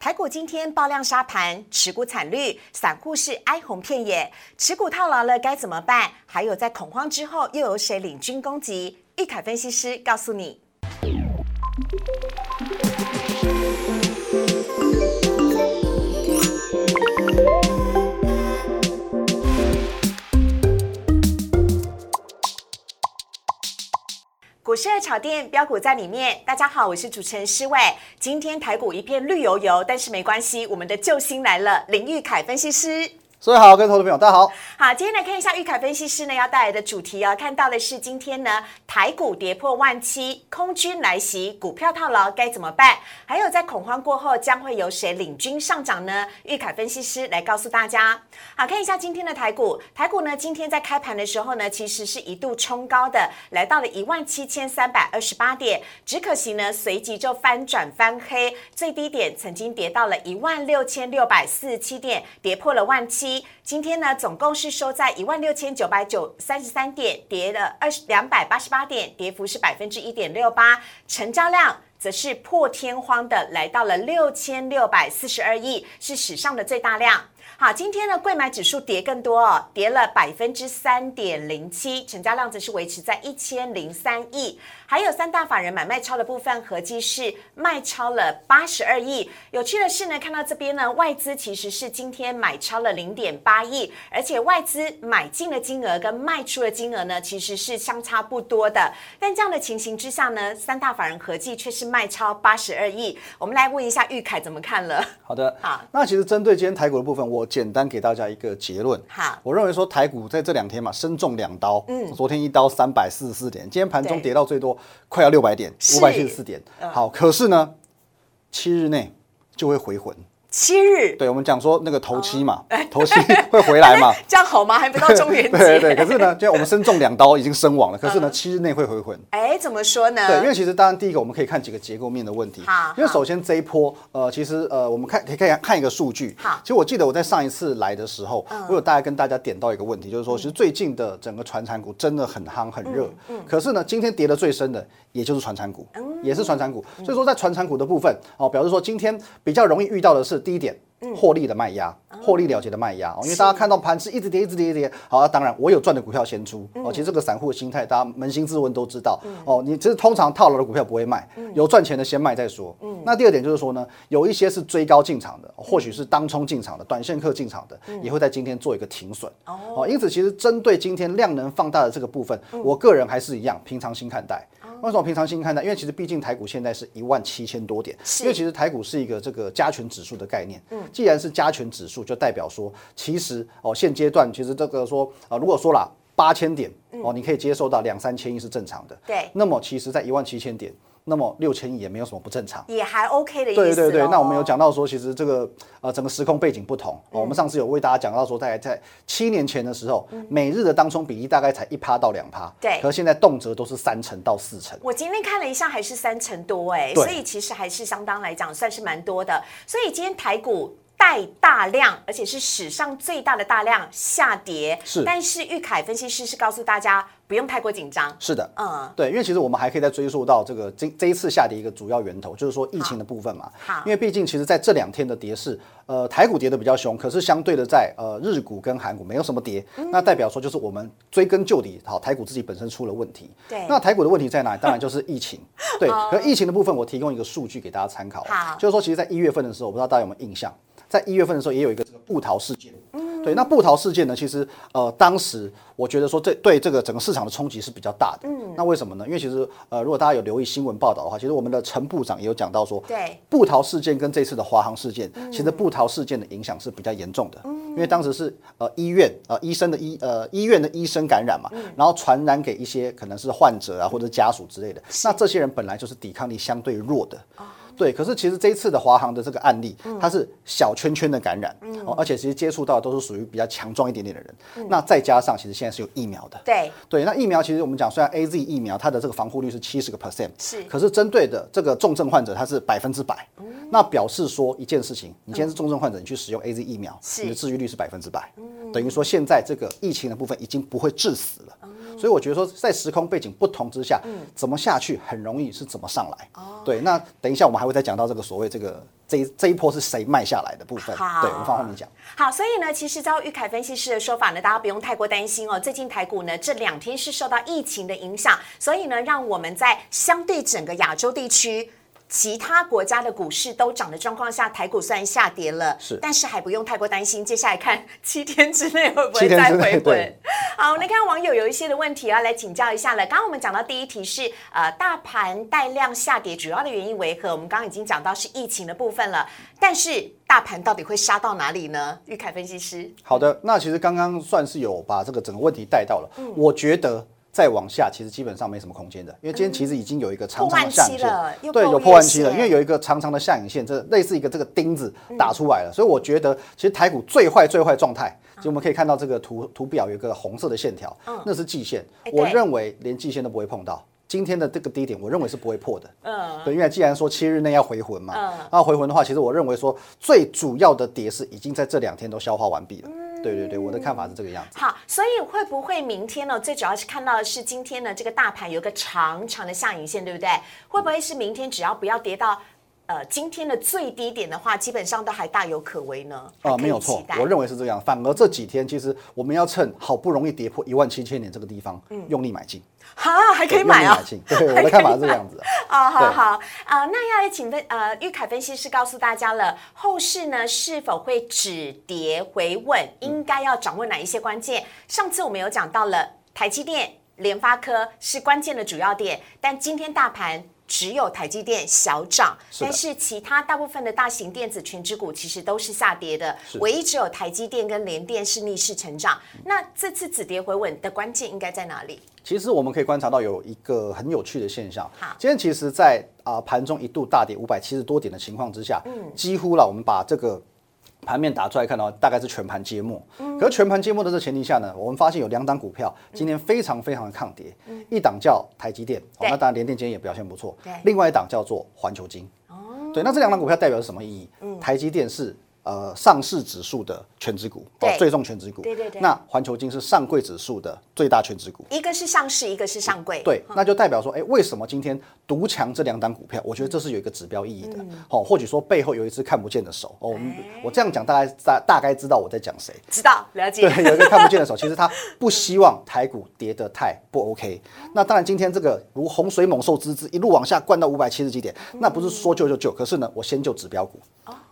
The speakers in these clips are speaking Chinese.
台股今天爆量杀盘，持股惨绿，散户是哀鸿遍野。持股套牢了该怎么办？还有在恐慌之后又有谁领军攻击？玉凯分析师告诉你。股市的炒店标股在里面。大家好，我是主持人施伟。今天台股一片绿油油，但是没关系，我们的救星来了，林玉凯分析师。所以好，各位投资朋友，大家好。好，今天来看一下玉凯分析师呢要带来的主题哦。看到的是今天呢台股跌破万七，空军来袭，股票套牢该怎么办？还有在恐慌过后将会由谁领军上涨呢？玉凯分析师来告诉大家。好，看一下今天的台股，台股呢今天在开盘的时候呢，其实是一度冲高的，来到了一万七千三百二十八点，只可惜呢随即就翻转翻黑，最低点曾经跌到了一万六千六百四十七点，跌破了万七。今天呢，总共是收在一万六千九百九三十三点，跌了二十两百八十八点，跌幅是百分之一点六八，成交量则是破天荒的来到了六千六百四十二亿，是史上的最大量。好，今天呢贵买指数跌更多哦，跌了百分之三点零七，成交量则是维持在一千零三亿。还有三大法人买卖超的部分，合计是卖超了八十二亿。有趣的是呢，看到这边呢，外资其实是今天买超了零点八亿，而且外资买进的金额跟卖出的金额呢，其实是相差不多的。但这样的情形之下呢，三大法人合计却是卖超八十二亿。我们来问一下玉凯怎么看了？好的，好。那其实针对今天台股的部分，我简单给大家一个结论。好，我认为说台股在这两天嘛，身中两刀。嗯，昨天一刀三百四十四点，今天盘中跌到最多快要六百点，五百七十四点。好，可是呢，七日内就会回魂。七日，对我们讲说那个头七嘛，头七会回来嘛？这样好吗？还不到中元节。对对，可是呢，就我们身中两刀已经身亡了，可是呢，七日内会回魂。哎，怎么说呢？对，因为其实当然第一个我们可以看几个结构面的问题。好，因为首先这一波，呃，其实呃，我们看可以看看一个数据。好，其实我记得我在上一次来的时候，我有大概跟大家点到一个问题，就是说，其实最近的整个传产股真的很夯很热。嗯。可是呢，今天跌的最深的也就是传产股，也是传产股。所以说在传产股的部分，哦，表示说今天比较容易遇到的是第一点。获利的卖压，获利了结的卖压哦，因为大家看到盘是一直跌，一直跌，一直跌。好，当然我有赚的股票先出哦。其实这个散户的心态，大家扪心自问都知道哦。你其实通常套牢的股票不会卖，有赚钱的先卖再说。那第二点就是说呢，有一些是追高进场的，或许是当冲进场的、短线客进场的，也会在今天做一个停损哦。因此，其实针对今天量能放大的这个部分，我个人还是一样平常心看待。为什么平常心看待？因为其实毕竟台股现在是一万七千多点，因为其实台股是一个这个加权指数的概念。嗯，既然是加权指数，就代表说，其实哦，现阶段其实这个说啊，如果说了八千点哦，你可以接受到两三千亿是正常的。对，那么其实在一万七千点。那么六千亿也没有什么不正常，也还 OK 的意思。对对对，那我们有讲到说，其实这个呃整个时空背景不同。我们上次有为大家讲到说，在在七年前的时候，每日的当冲比例大概才一趴到两趴，对。可现在动辄都是三成到四成。我今天看了一下，还是三成多哎，所以其实还是相当来讲算是蛮多的。所以今天台股带大量，而且是史上最大的大量下跌。是，但是玉凯分析师是告诉大家。不用太过紧张。是的，嗯，对，因为其实我们还可以再追溯到这个这这一次下跌一个主要源头，就是说疫情的部分嘛。好，因为毕竟其实在这两天的跌势，呃，台股跌的比较凶，可是相对的在呃日股跟韩股没有什么跌，那代表说就是我们追根究底，好，台股自己本身出了问题。对，那台股的问题在哪里？当然 就是疫情。对，可疫情的部分，我提供一个数据给大家参考。好，就是说，其实，在一月份的时候，我不知道大家有没有印象，在一月份的时候也有一个这个布逃事件。对，那布逃事件呢？其实，呃，当时我觉得说，这对这个整个市场的冲击是比较大的。嗯，那为什么呢？因为其实，呃，如果大家有留意新闻报道的话，其实我们的陈部长也有讲到说，对，布逃事件跟这次的华航事件，其实布逃事件的影响是比较严重的。嗯，因为当时是呃医院呃医生的医呃医院的医生感染嘛，然后传染给一些可能是患者啊或者家属之类的。那这些人本来就是抵抗力相对弱的。对，可是其实这一次的华航的这个案例，它是小圈圈的感染，哦，而且其实接触到都是属于比较强壮一点点的人。那再加上其实现在是有疫苗的，对。对，那疫苗其实我们讲，虽然 A Z 疫苗它的这个防护率是七十个 percent，是，可是针对的这个重症患者它是百分之百。那表示说一件事情，你今天是重症患者，你去使用 A Z 疫苗，你的治愈率是百分之百，等于说现在这个疫情的部分已经不会致死了。所以我觉得说在时空背景不同之下，怎么下去很容易是怎么上来。对，那等一下我们还会再讲到这个所谓这个这一这一波是谁卖下来的部分。好对，我们放后面讲。好，所以呢，其实照玉凯分析师的说法呢，大家不用太过担心哦。最近台股呢这两天是受到疫情的影响，所以呢，让我们在相对整个亚洲地区。其他国家的股市都涨的状况下，台股虽然下跌了，是，但是还不用太过担心。接下来看七天之内会不会 再回稳之内对？好，那看网友有一些的问题要来请教一下了。刚刚我们讲到第一题是呃大盘带量下跌，主要的原因为何？我们刚刚已经讲到是疫情的部分了，但是大盘到底会杀到哪里呢？玉凯分析师，好的，那其实刚刚算是有把这个整个问题带到了。嗯我觉得再往下，其实基本上没什么空间的，因为今天其实已经有一个长长的下影线，对，有破万期了，因为有一个长长的下影线，这类似一个这个钉子打出来了，所以我觉得其实台股最坏最坏状态，其实我们可以看到这个图图表有一个红色的线条，那是季线哎，我对认为连季线都不会碰到。今天的这个低点，我认为是不会破的。嗯，对，因为既然说七日内要回魂嘛，嗯那回魂的话，其实我认为说最主要的跌势已经在这两天都消化完毕了。对对对，我的看法是这个样子。好，所以会不会明天呢？最主要是看到的是今天呢，这个大盘有个长长的下影线，对不对？会不会是明天只要不要跌到呃今天的最低点的话，基本上都还大有可为呢？还啊、没有错，我认为是这样。反而这几天，其实我们要趁好不容易跌破一万七千点这个地方，嗯用力买进，哈还可以用买啊力买进。对，我的 看法是这个样子。啊，好好啊、那要来请分呃玉凯分析师告诉大家了，后市呢是否会止跌回稳，应该要掌握哪一些关键？上次我们有讲到了台积电、联发科是关键的主要点，但今天大盘。只有台积电小涨，但是其他大部分的大型电子全指股其实都是下跌的，唯一只有台积电跟联电是逆势成长。那这次止跌回稳的关键应该在哪里？其实我们可以观察到有一个很有趣的现象好。今天其实在，啊盘中一度大跌五百七十多点的情况之下，嗯几乎了我们把这个盘面打出来看到，大概是全盘揭幕。嗯。可是全盘揭幕的这前提下呢，我们发现有两档股票今天非常非常的抗跌，嗯一档叫台积电，哦那当然联电今天也表现不错。对，另外一档叫做环球金。对，那这两档股票代表是什么意义？台积电是呃上市指数的全指股，哦最重全指股。对对对那环球金是上柜指数的最大全指股。一个是上市，一个是上柜。对，那就代表说，哎，为什么今天独强这两档股票？我觉得这是有一个指标意义的。哦，或许说背后有一只看不见的手。哦，我们我这样讲，大概大大概知道我在讲谁。知道了解。对，有一个看不见的手，其实他不希望台股跌得太不 OK。那当然，今天这个如洪水猛兽之姿一路往下灌到五百七十几点，那不是说救就救，可是呢，我先救指标股。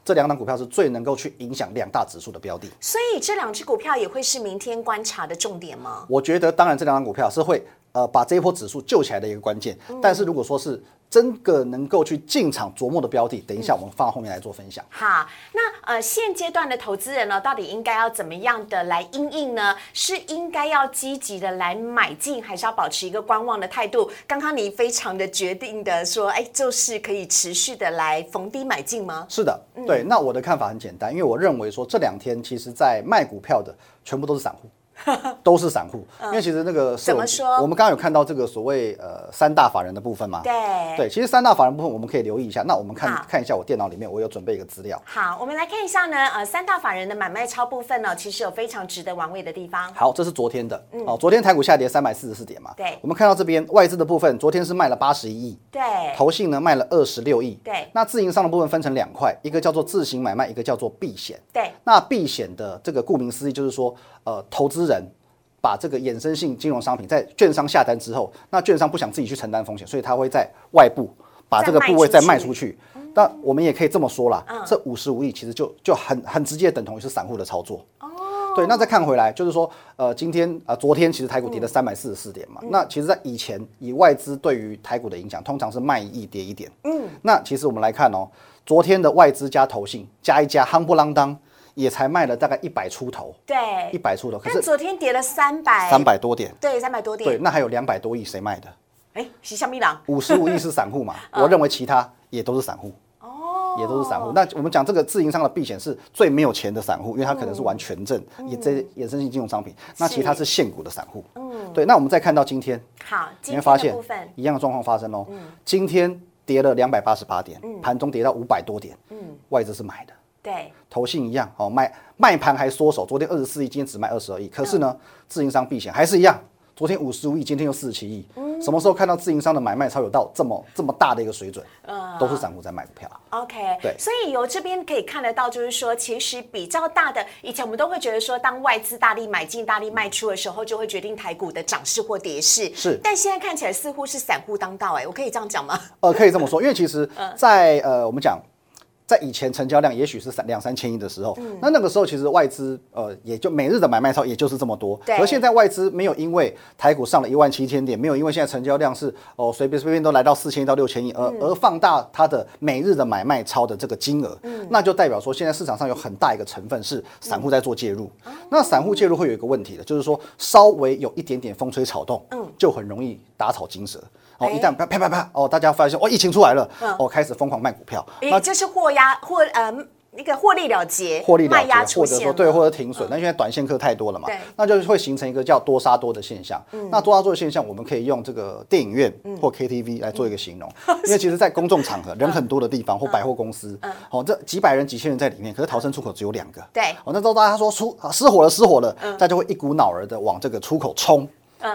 这两档股票是最能够去影响两大指数的标的。所以这两只股票也会是明天观察的重点吗？我觉得，当然这两档股票是会呃把这一波指数救起来的一个关键。但是如果说是真的能够去进场琢磨的标的，等一下我们放到后面来做分享。好，那呃现阶段的投资人呢，到底应该要怎么样的来应应呢？是应该要积极的来买进，还是要保持一个观望的态度？刚刚你非常的决定的说，哎，就是可以持续的来逢低买进吗？是的，对。那我的看法很简单，因为我认为说这两天其实在卖股票的全部都是散户。都是散户，因为其实那个怎么说我们刚刚有看到这个所谓呃三大法人的部分嘛？对对，其实三大法人部分我们可以留意一下。那我们看看一下我电脑里面我有准备一个资料。好，我们来看一下呢，呃，三大法人的买卖超部分呢，其实有非常值得玩味的地方。好，这是昨天的、嗯哦，昨天台股下跌三百四十四点嘛。嗯对我们看到这边外资的部分，昨天是卖了八十一亿，对，投信呢卖了二十六亿。对那自营商的部分分成两块，一个叫做自行买卖，一个叫做避险。对，那避险的这个顾名思义就是说，呃，投资人把这个衍生性金融商品在券商下单之后，那券商不想自己去承担风险，所以他会在外部把这个部位再卖出去。那我们也可以这么说啦，这五十五亿其实就就很很直接等同于是散户的操作。对，那再看回来，就是说，呃，今天啊、呃昨天其实台股跌了三百四十四点嘛。那其实，在以前以外资对于台股的影响，通常是卖一亿跌一点。嗯，那其实我们来看哦，昨天的外资加投信加一加，夯不啷当也才卖了大概一百出头，对一。百出头，可但是昨天跌了三百，三，百多点，对，三百多点对，那还有两百多亿谁卖的？哎，是香米朗。五十五亿是散户嘛？我认为其他也都是散户。哦，也都是散户。那我们讲这个自营商的避险是最没有钱的散户，因为他可能是玩权证，也这衍生性金融商品。那其他是现股的散户。嗯，对。那我们再看到今天，好，你今天会发现一样的状况发生哦。今天跌了两百八十八点，盘中跌到五百多点。嗯，外资是买的。对，投信一样哦，卖卖盘还缩手，昨天二十四亿，今天只卖二十二亿。可是呢，自营商避险还是一样，昨天五十五亿，今天又四十七亿。什么时候看到自营商的买卖超有到这么这么大的一个水准？嗯都是散户在买股票。OK，对所以由这边可以看得到，就是说，其实比较大的，以前我们都会觉得说，当外资大力买进、大力卖出的时候，就会决定台股的涨势或跌势。是但现在看起来似乎是散户当道，哎，我可以这样讲吗？呃，可以这么说，因为其实在，呃我们讲。在以前成交量也许是三两三千亿的时候，那那个时候其实外资呃也就每日的买卖超也就是这么多，对。而现在外资没有因为台股上了一万七千点，没有因为现在成交量是哦随便随便都来到四千亿到六千亿，而而放大它的每日的买卖超的这个金额，那就代表说现在市场上有很大一个成分是散户在做介入。那散户介入会有一个问题的，就是说稍微有一点点风吹草动，嗯。就很容易打草惊蛇。哦，一旦啪啪啪啪，哦，大家发现哦，疫情出来了，哦，开始疯狂卖股票，那，这是货压货呃那个获利了结，获利了结，或者说对，或者停损。那现在短线客太多了嘛对，那就会形成一个叫多杀多的现象。那多杀多的现象，我们可以用这个电影院或 KTV 来做一个形容，因为其实，在公众场合人很多的地方或百货公司，哦，这几百人、几千人在里面，可是逃生出口只有两个。对哦，那时候大家说出啊失火了，失火了，大家会一股脑儿的往这个出口冲。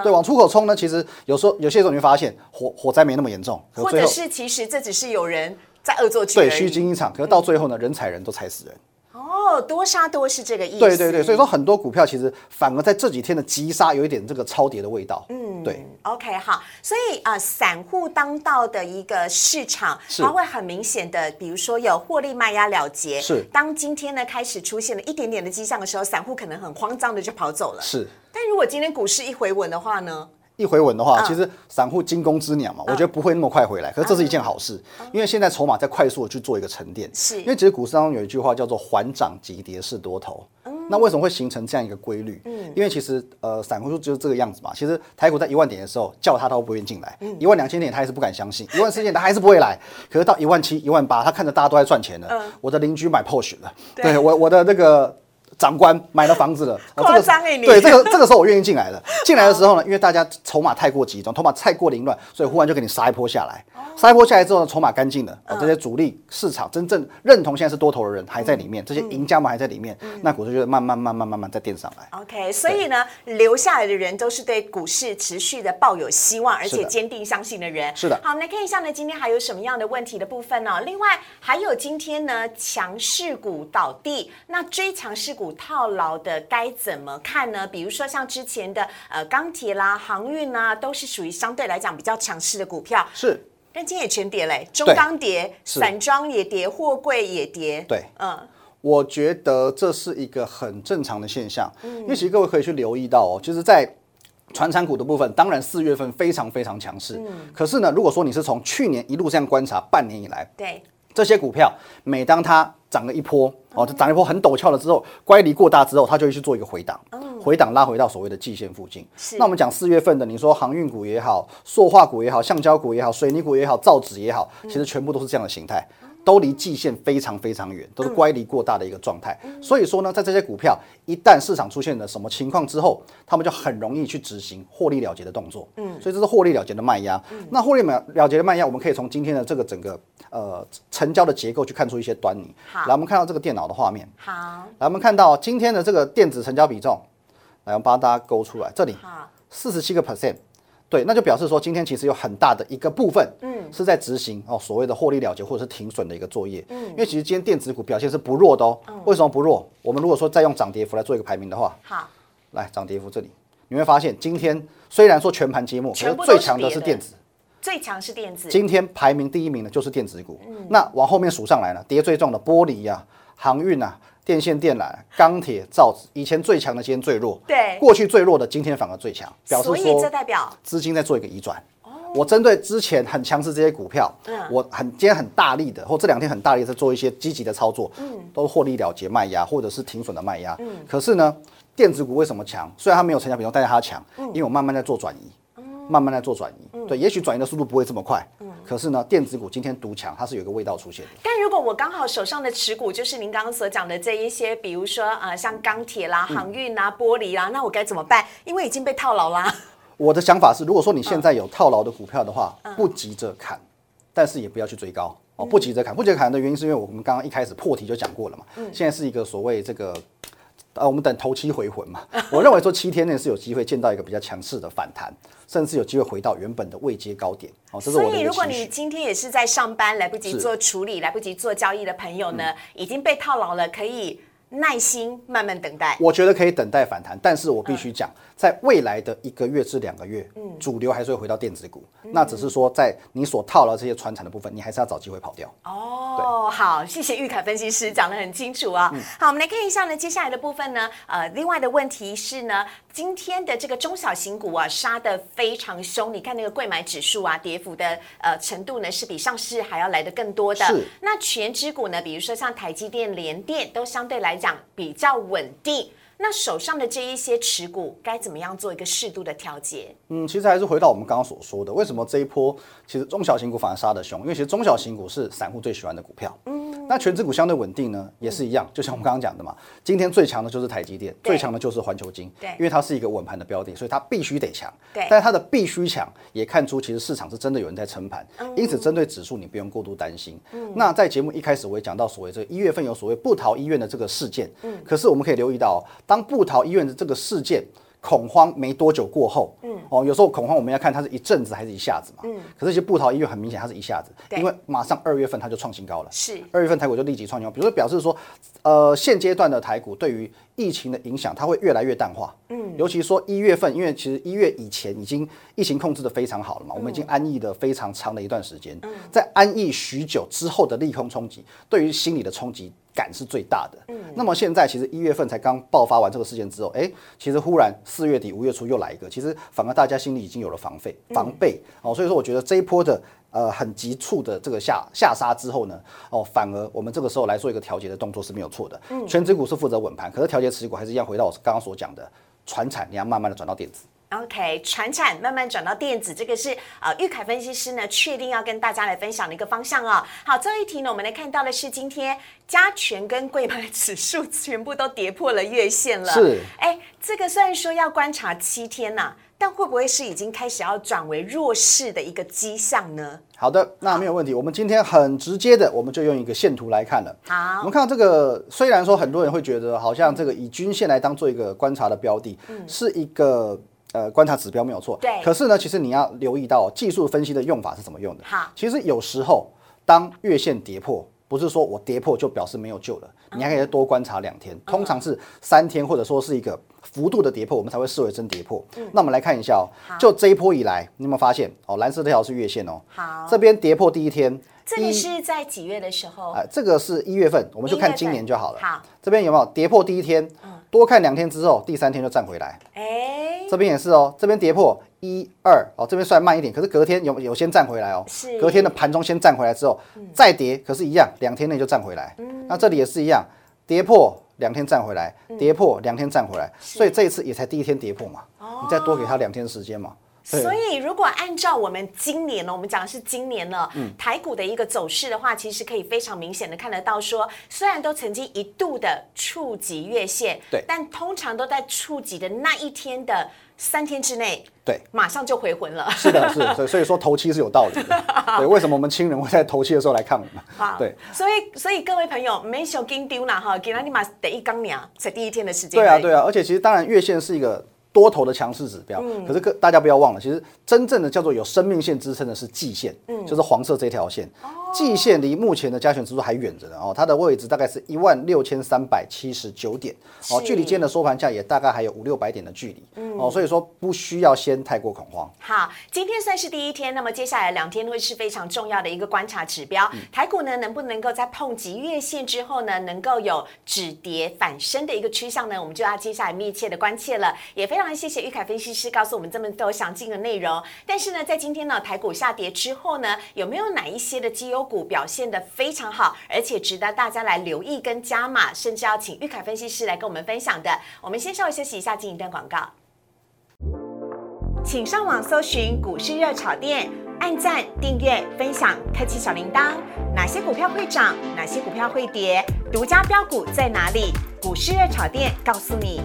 对，往出口冲呢，其实有时候有些时候你会发现火火灾没那么严重，可或者是其实这只是有人在恶作剧而对已虚惊一场，可是到最后呢，人踩人都踩死人。哦，多杀多是这个意思。对对对，所以说很多股票其实反而在这几天的急杀有一点这个超跌的味道。嗯，对，OK，好，所以啊、呃散户当道的一个市场，它会很明显的，比如说有获利卖压了结。是当今天呢开始出现了一点点的迹象的时候，散户可能很慌张的就跑走了。是。但如果今天股市一回稳的话呢？一回稳的嗯话，其实散户惊弓之鸟嘛，我觉得不会那么快回来。可是这是一件好事，因为现在筹码在快速的去做一个沉淀。嗯是因为其实股市当中有一句话叫做“缓涨急跌是多头”。嗯那为什么会形成这样一个规律？因为其实呃，散户就就是这个样子嘛。其实台股在一万点的时候，叫他他都不愿意进来；嗯一万两千点他还是不敢相信；一万四千点他还是不会来。可是到一万七、一万八，他看着大家都在赚钱了，我的邻居买 Porsche 了，对对我我的那个。长官买了房子了，哦夸这个张欸你对这个这个时候我愿意进来了。进来的时候呢，因为大家筹码太过集中，筹码太过凌乱，所以忽然就给你杀一波下来。杀一波下来之后呢，筹码干净了，哦这些主力市场真正认同现在是多头的人还在里面，这些赢家们还在里面，那股市就会慢慢慢慢慢慢再垫上来。OK，所以呢，留下来的人都是对股市持续的抱有希望，而且坚定相信的人。是的好，我们来看一下呢，今天还有什么样的问题的部分呢、另外还有今天呢，强势股倒地，那追强势股套牢的该怎么看呢？比如说像之前的呃钢铁啦、航运啦，都是属于相对来讲比较强势的股票，是。但今天也全跌嘞，中对钢跌，散装也跌，货柜也跌。对嗯，我觉得这是一个很正常的现象，嗯。因为其实各位可以去留意到哦，就是在传产股的部分，当然四月份非常非常强势，嗯。可是呢，如果说你是从去年一路这样观察半年以来，对，这些股票每当它涨了一波哦，涨了一波很陡峭了之后，乖离过大之后，它就会去做一个回档，回档拉回到所谓的季线附近。是那我们讲四月份的，你说航运股也好，塑化股也好，橡胶股也好，水泥股也好，造纸也好，其实全部都是这样的形态。都离季线非常非常远，都是乖离过大的一个状态。所以说呢，在这些股票一旦市场出现了什么情况之后，他们就很容易去执行获利了结的动作。嗯，所以这是获利了结的卖压。那获利了了结的卖压，我们可以从今天的这个整个呃成交的结构去看出一些端倪。好来，我们看到这个电脑的画面，好，来，我们看到今天的这个电子成交比重，来，我们帮大家勾出来，这里好，四十七个 percent。对，那就表示说，今天其实有很大的一个部分，嗯，是在执行哦所谓的获利了结或者是停损的一个作业，嗯，因为其实今天电子股表现是不弱的哦，为什么不弱？我们如果说再用涨跌幅来做一个排名的话，好，来涨跌幅这里，你会发现今天虽然说全盘皆末，可是最强的是电子，最强是电子，今天排名第一名的就是电子股。嗯。那往后面数上来呢，跌最重的玻璃呀、航运啊、电线电缆、钢铁、造纸，以前最强的今天最弱，对过去最弱的今天反而最强，表示所以说这代表资金在做一个移转。我针对之前很强势这些股票，我很今天很大力的，或这两天很大力的在做一些积极的操作，都是获利了结卖压或者是停损的卖压。可是呢，电子股为什么强？虽然它没有成交比重，但是它强，因为我慢慢在做转移。慢慢在做转移，对，也许转移的速度不会这么快，嗯可是呢，电子股今天独强，它是有一个味道出现的。但如果我刚好手上的持股就是您刚刚所讲的这一些，比如说呃像钢铁啦、嗯航运啦、玻璃啦，那我该怎么办？因为已经被套牢啦。我的想法是，如果说你现在有套牢的股票的话，不急着砍，但是也不要去追高哦，不急着砍。不急着砍的原因是因为我们刚刚一开始破题就讲过了嘛，现在是一个所谓这个呃，我们等头七回魂嘛。我认为说七天内是有机会见到一个比较强势的反弹，甚至有机会回到原本的位阶高点。哦，这是我的所以，如果你。今天也是在上班，来不及做处理，来不及做交易的朋友嗯呢，已经被套牢了，可以耐心慢慢等待。我觉得可以等待反弹，但是我必嗯须讲，在未来的一个月至两个月，嗯主流还是会回到电子股。嗯那只是说，在你所套牢这些传产的部分，你还是要找机会跑掉。哦，好，谢谢玉凯分析师讲得很清楚啊、好，我们来看一下呢，接下来的部分呢，呃，另外的问题是呢，今天的这个中小型股啊，杀得非常凶，你看那个贵买指数啊，跌幅的呃程度呢，是比上市还要来得更多的。是那全指股呢，比如说像台积电、联电，都相对来讲比较稳定。那手上的这一些持股该怎么样做一个适度的调节？嗯，其实还是回到我们刚刚所说的，为什么这一波其实中小型股反而杀得凶？因为其实中小型股是散户最喜欢的股票。嗯，那全指股相对稳定呢，也是一样，就像我们刚刚讲的嘛，今天最强的就是台积电，最强的就是环球金，对因为它是一个稳盘的标的，所以它必须得强。对但是它的必须强，也看出其实市场是真的有人在撑盘，因此针对指数你不用过度担心。嗯那在节目一开始我也讲到所谓这个一月份有所谓不逃医院的这个事件，嗯可是我们可以留意到，当布桃医院的这个事件。恐慌没多久过后，嗯，哦，有时候恐慌我们要看它是一阵子还是一下子嘛，嗯，可是其实布桃医院很明显它是一下子，因为马上二月份它就创新高了，是。二月份台股就立即创新高，比如说表示说，呃，现阶段的台股对于疫情的影响，它会越来越淡化。嗯，尤其说一月份，因为其实一月以前已经疫情控制的非常好了嘛，我们已经安逸的非常长的一段时间，在安逸许久之后的利空冲击，对于心理的冲击感是最大的。嗯，那么现在其实一月份才刚爆发完这个事件之后，哎，其实忽然四月底五月初又来一个，其实反而大家心里已经有了防备防备哦，所以说我觉得这一波的。呃，很急促的这个下下杀之后呢，哦，反而我们这个时候来做一个调节的动作是没有错的。嗯全指股是负责稳盘，可是调节持股还是一样回到我刚刚所讲的，船产你要慢慢的转到电子。OK，传产慢慢转到电子，这个是呃玉凯分析师呢确定要跟大家来分享的一个方向哦。好，最后一题呢，我们来看到的是今天加权跟贵买指数全部都跌破了月线了。是，哎，这个虽然说要观察七天呐、但会不会是已经开始要转为弱势的一个迹象呢？好的，那没有问题。我们今天很直接的，我们就用一个线图来看了。好我好们，看到这个，虽然说很多人会觉得好像这个以均线来当做一个观察的标的，是一个呃观察指标没有错。对可是呢，其实你要留意到技术分析的用法是怎么用的。好其实有时候当月线跌破，不是说我跌破就表示没有救了，你还可以再多观察两天，通常是三天或者说是一个幅度的跌破，我们才会视为真跌破。那我们来看一下哦，就这一波以来，你有没有发现哦？蓝色这条是月线哦，好这边跌破第一天，这个是在几月的时候？哎，这个是一月份，我们就看今年就好了。好，这边有没有跌破第一天？多看两天之后，第三天就站回来。哎，这边也是哦，这边跌破一二哦，这边算慢一点，可是隔天有有先站回来哦。是隔天的盘中先站回来之后，再跌，可是一样，两天内就站回来。那这里也是一样，跌破两天站回来，跌破两天站回来，所以这一次也才第一天跌破嘛，你再多给他两天时间嘛。对所以，如果按照我们今年呢，我们讲的是今年呢，嗯台股的一个走势的话，其实可以非常明显的看得到说，虽然都曾经一度的触及月线，对但通常都在触及的那一天的三天之内，对，马上就回魂了。是的，是的，所以 所以说头七是有道理的。对，为什么我们亲人会在头七的时候来看我们？好，对。所以所以各位朋友，没小跟丢啦哈，给他立马得一刚年才第一天的时间。对啊，对啊，而且其实当然月线是一个多头的强势指标，可是各大家不要忘了，其实真正的叫做有生命线支撑的是季线，就是黄色这条线。季线离目前的加权指数还远着呢哦，它的位置大概是一万六千三百七十九点哦，距离今天的收盘价也大概还有五六百点的距离嗯哦，所以说不需要先太过恐慌。好，今天算是第一天，那么接下来两天会是非常重要的一个观察指标。嗯台股呢，能不能够在碰及月线之后呢，能够有止跌反升的一个趋向呢？我们就要接下来密切的关切了。也非常谢谢玉凯分析师告诉我们这么多详尽的内容。但是呢，在今天呢，台股下跌之后呢，有没有哪一些的绩优股表现的非常好，而且值得大家来留意跟加码，甚至要请玉凯分析师来跟我们分享的？我们先稍微休息一下，进一段广告。请上网搜寻股市热炒店，按赞、订阅、分享，开启小铃铛。哪些股票会涨？哪些股票会跌？独家标股在哪里？股市热炒店告诉你。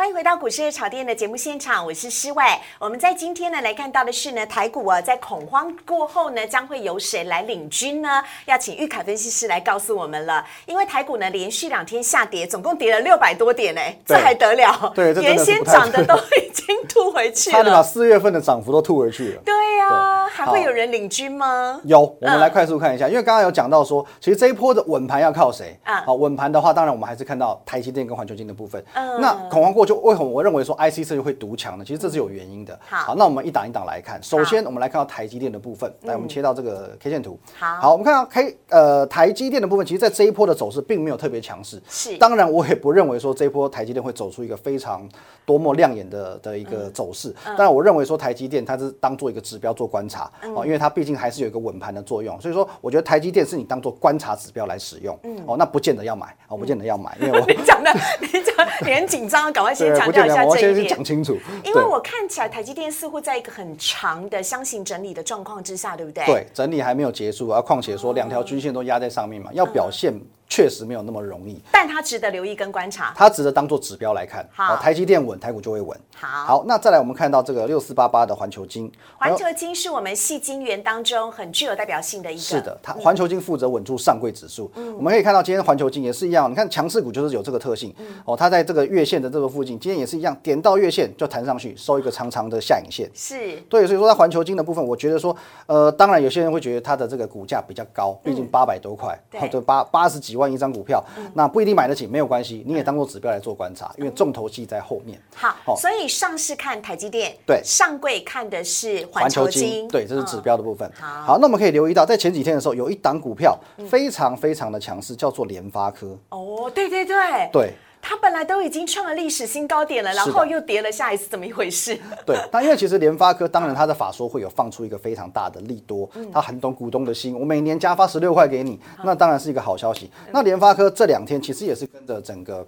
欢欢迎回到股市的炒店的节目现场，我是施伟。我们在今天呢来看到的是呢，台股啊在恐慌过后呢，将会由谁来领军呢？要请玉凯分析师来告诉我们了。因为台股呢连续两天下跌，总共跌了六百多点呢，这还得了？对，原先涨的都已经吐回去了，差点把四月份的涨幅都吐回去了。对呀，还会有人领军吗？有，我们来快速看一下，因为刚刚有讲到说，其实这一波的稳盘要靠谁？啊，好，稳盘的话，当然我们还是看到台积电跟环球金的部分。嗯，那恐慌过就为什么我认为说 IC 设计会独强呢？其实这是有原因的。好，那我们一档一档来看。首先，我们来看到台积电的部分。来，我们切到这个 K 线图。好，好，我们看到 K 呃台积电的部分，其实在这一波的走势并没有特别强势。是，当然我也不认为说这一波台积电会走出一个非常多么亮眼的的一个走势。当然，我认为说台积电它是当做一个指标做观察哦，因为它毕竟还是有一个稳盘的作用。所以说，我觉得台积电是你当做观察指标来使用。嗯，哦，那不见得要买，哦，不见得要买，因为我 你讲，你很紧张，赶快先强调一下这一点。讲清楚，因为我看起来台积电似乎在一个很长的箱型整理的状况之下，对不对？对，整理还没有结束啊，况且说两条均线都压在上面嘛，要表现。确实没有那么容易，但它值得留意跟观察，它值得当做指标来看。好，台积电稳，台股就会稳。好，好，那再来我们看到这个六四八八的环球金，环球金是我们系金元当中很具有代表性的一个。是的，它环球金负责稳住上柜指数。嗯，我们可以看到今天环球金也是一样，你看强势股就是有这个特性。哦，它在这个月线的这个附近，今天也是一样，点到月线就弹上去，收一个长长的下影线。是对，所以说在环球金的部分，我觉得说，呃，当然有些人会觉得它的这个股价比较高，毕竟八百多块，或者八八十几万一张股票。那不一定买得起，没有关系，你也当做指标来做观察，因为重头戏在后面。好，所以上市看台积电，对，上柜看的是环球金，对，这是指标的部分。好，那我们可以留意到，在前几天的时候，有一档股票非常非常的强势，叫做联发科。哦，对对对，对。它本来都已经创了历史新高点了，然后又跌了下一次，怎么一回事？对，那因为其实联发科，当然它的法说会有放出一个非常大的利多，它很懂股东的心，我每年加发十六块给你，那当然是一个好消息。那联发科这两天其实也是跟着整个。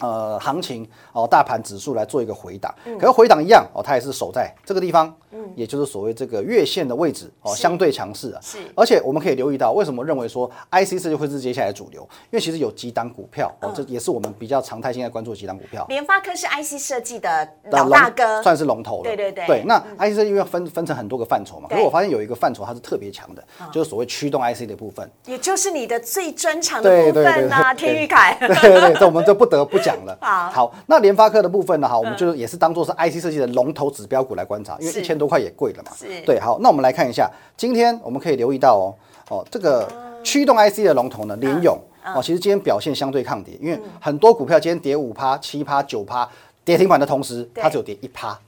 呃，行情哦，大盘指数来做一个回档，可是回档一样哦，它也是守在这个地方，嗯，也就是所谓这个月线的位置哦，相对强势啊。是，而且我们可以留意到，为什么认为说 IC 设计会是接下来主流？因为其实有几档股票哦，这也是我们比较常态性在关注的几档股票。联发科是 IC 设计的老大哥，算是龙头了。对对对。对，那 IC 设计因为分分成很多个范畴嘛，可是我发现有一个范畴它是特别强的，就是所谓驱动 IC 的部分，也就是你的最专长的部分呐，天宇凯。对对对，这我们就不得不讲了。好。好。那联发科的部分呢？哈，我们就也是当做是 IC 设计的龙头指标股来观察，因为一千多块也贵了嘛。对，好，那我们来看一下，今天我们可以留意到哦，哦，这个驱动 IC 的龙头呢，联勇哦，其实今天表现相对抗跌，因为很多股票今天跌五趴、七趴、九趴，跌停板的同时，它只有跌一趴，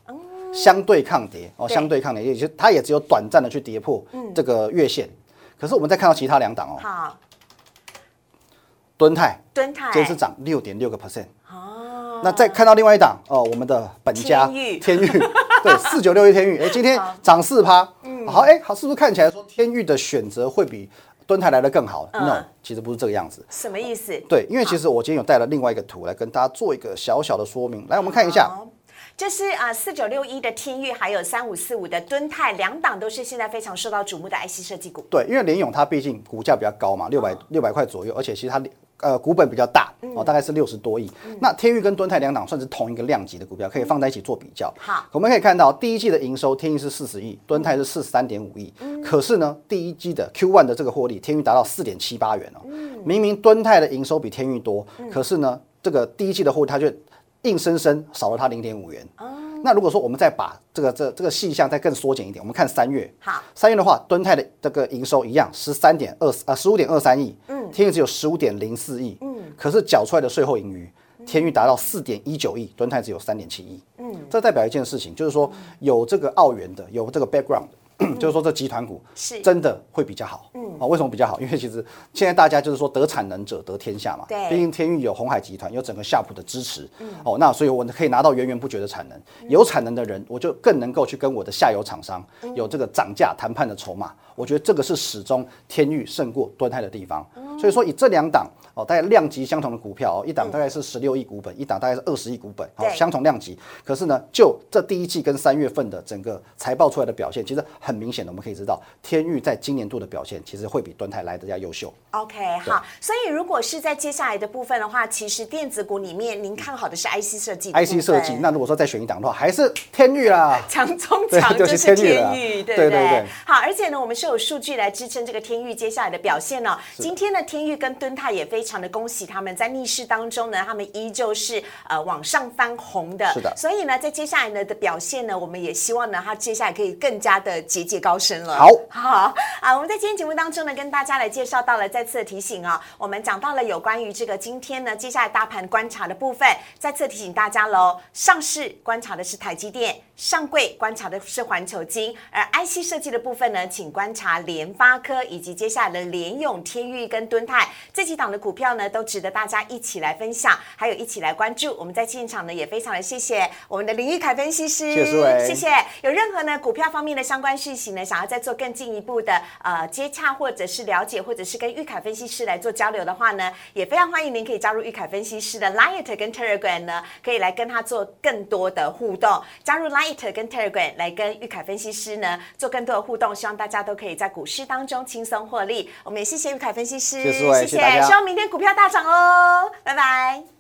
相对抗跌哦，相对抗跌，也就它也只有短暂的去跌破这个月线。可是我们再看到其他两档哦，好，敦泰，敦泰今天是涨六点六个 percent。哦那再看到另外一档哦，我们的本家天域，对，四九六一天域，哎，今天涨四趴，嗯，好，哎，好，是不是看起来说天域的选择会比敦泰来的更好？No，其实不是这个样子。什么意思？对，因为其实我今天有带了另外一个图来跟大家做一个小小的说明。来，我们看一下，这是啊，四九六一的天域，还有三五四五的敦泰，两档都是现在非常受到瞩目的 IC 设计股。对，因为联勇它毕竟股价比较高嘛，六百六百块左右，而且其实它。呃，股本比较大哦，大概是六十多亿。那天域跟敦泰两档算是同一个量级的股票，可以放在一起做比较。好，我们可以看到第一季的营收，天域是四十亿，敦泰是四十三点五亿。可是呢，第一季的 Q one 的这个获利，天域达到四点七八元哦。明明敦泰的营收比天域多，可是呢，这个第一季的获利它就硬生生少了它零点五元。那如果说我们再把这个这这个细项再更缩减一点，我们看三月。好，三月的话，敦泰的这个营收一样十三点二呃十五点二三亿，嗯，天域只有十五点零四亿，嗯，可是缴出来的税后盈余，天域达到四点一九亿，敦泰只有三点七亿，嗯，这代表一件事情，就是说有这个澳元的，有这个 background。就是说，这集团股是真的会比较好。嗯，啊，为什么比较好？因为其实现在大家就是说得产能者得天下嘛。对，毕竟天域有红海集团，有整个夏普的支持。嗯，哦，那所以我可以拿到源源不绝的产能。有产能的人，我就更能够去跟我的下游厂商有这个涨价谈判的筹码。我觉得这个是始终天域胜过敦泰的地方。所以说以这两档哦，大概量级相同的股票哦，一档大概是十六亿股本，一档大概是二十亿股本，好，相同量级。可是呢，就这第一季跟三月份的整个财报出来的表现，其实很明显的，我们可以知道天域在今年度的表现其实会比敦泰来的要优秀。OK，好，所以如果是在接下来的部分的话，其实电子股里面您看好的是 IC 设计，IC 设计。那如果说再选一档的话，还是天域啦，强中强就是天域，对对对？好，而且呢，我们是有数据来支撑这个天域接下来的表现呢。今天呢，天域跟敦泰也非常的恭喜他们在逆势当中呢，他们依旧是呃往上翻红的。是的。所以呢，在接下来呢的表现呢，我们也希望呢，它接下来可以更加的节节高升了。好，好啊，我们在今天节目当中呢，跟大家来介绍到了，再次的提醒啊，我们讲到了有关于这个今天呢，接下来大盘观察的部分，再次提醒大家喽，上市观察的是台积电。上柜观察的是环球金，而 IC 设计的部分呢，请观察联发科以及接下来的联永、天域跟敦泰这几档的股票呢，都值得大家一起来分享，还有一起来关注。我们在现场呢，也非常的谢谢我们的林玉凯分析师，谢谢。有任何呢股票方面的相关讯息呢，想要再做更进一步的呃接洽或者是了解，或者是跟玉凯分析师来做交流的话呢，也非常欢迎您可以加入玉凯分析师的 Light 跟 Telegram 呢，可以来跟他做更多的互动，加入 Light。跟 Telegram 来跟玉凯分析师呢做更多的互动，希望大家都可以在股市当中轻松获利。我们也谢谢玉凯分析师，谢谢，谢谢希望明天股票大涨哦，拜拜。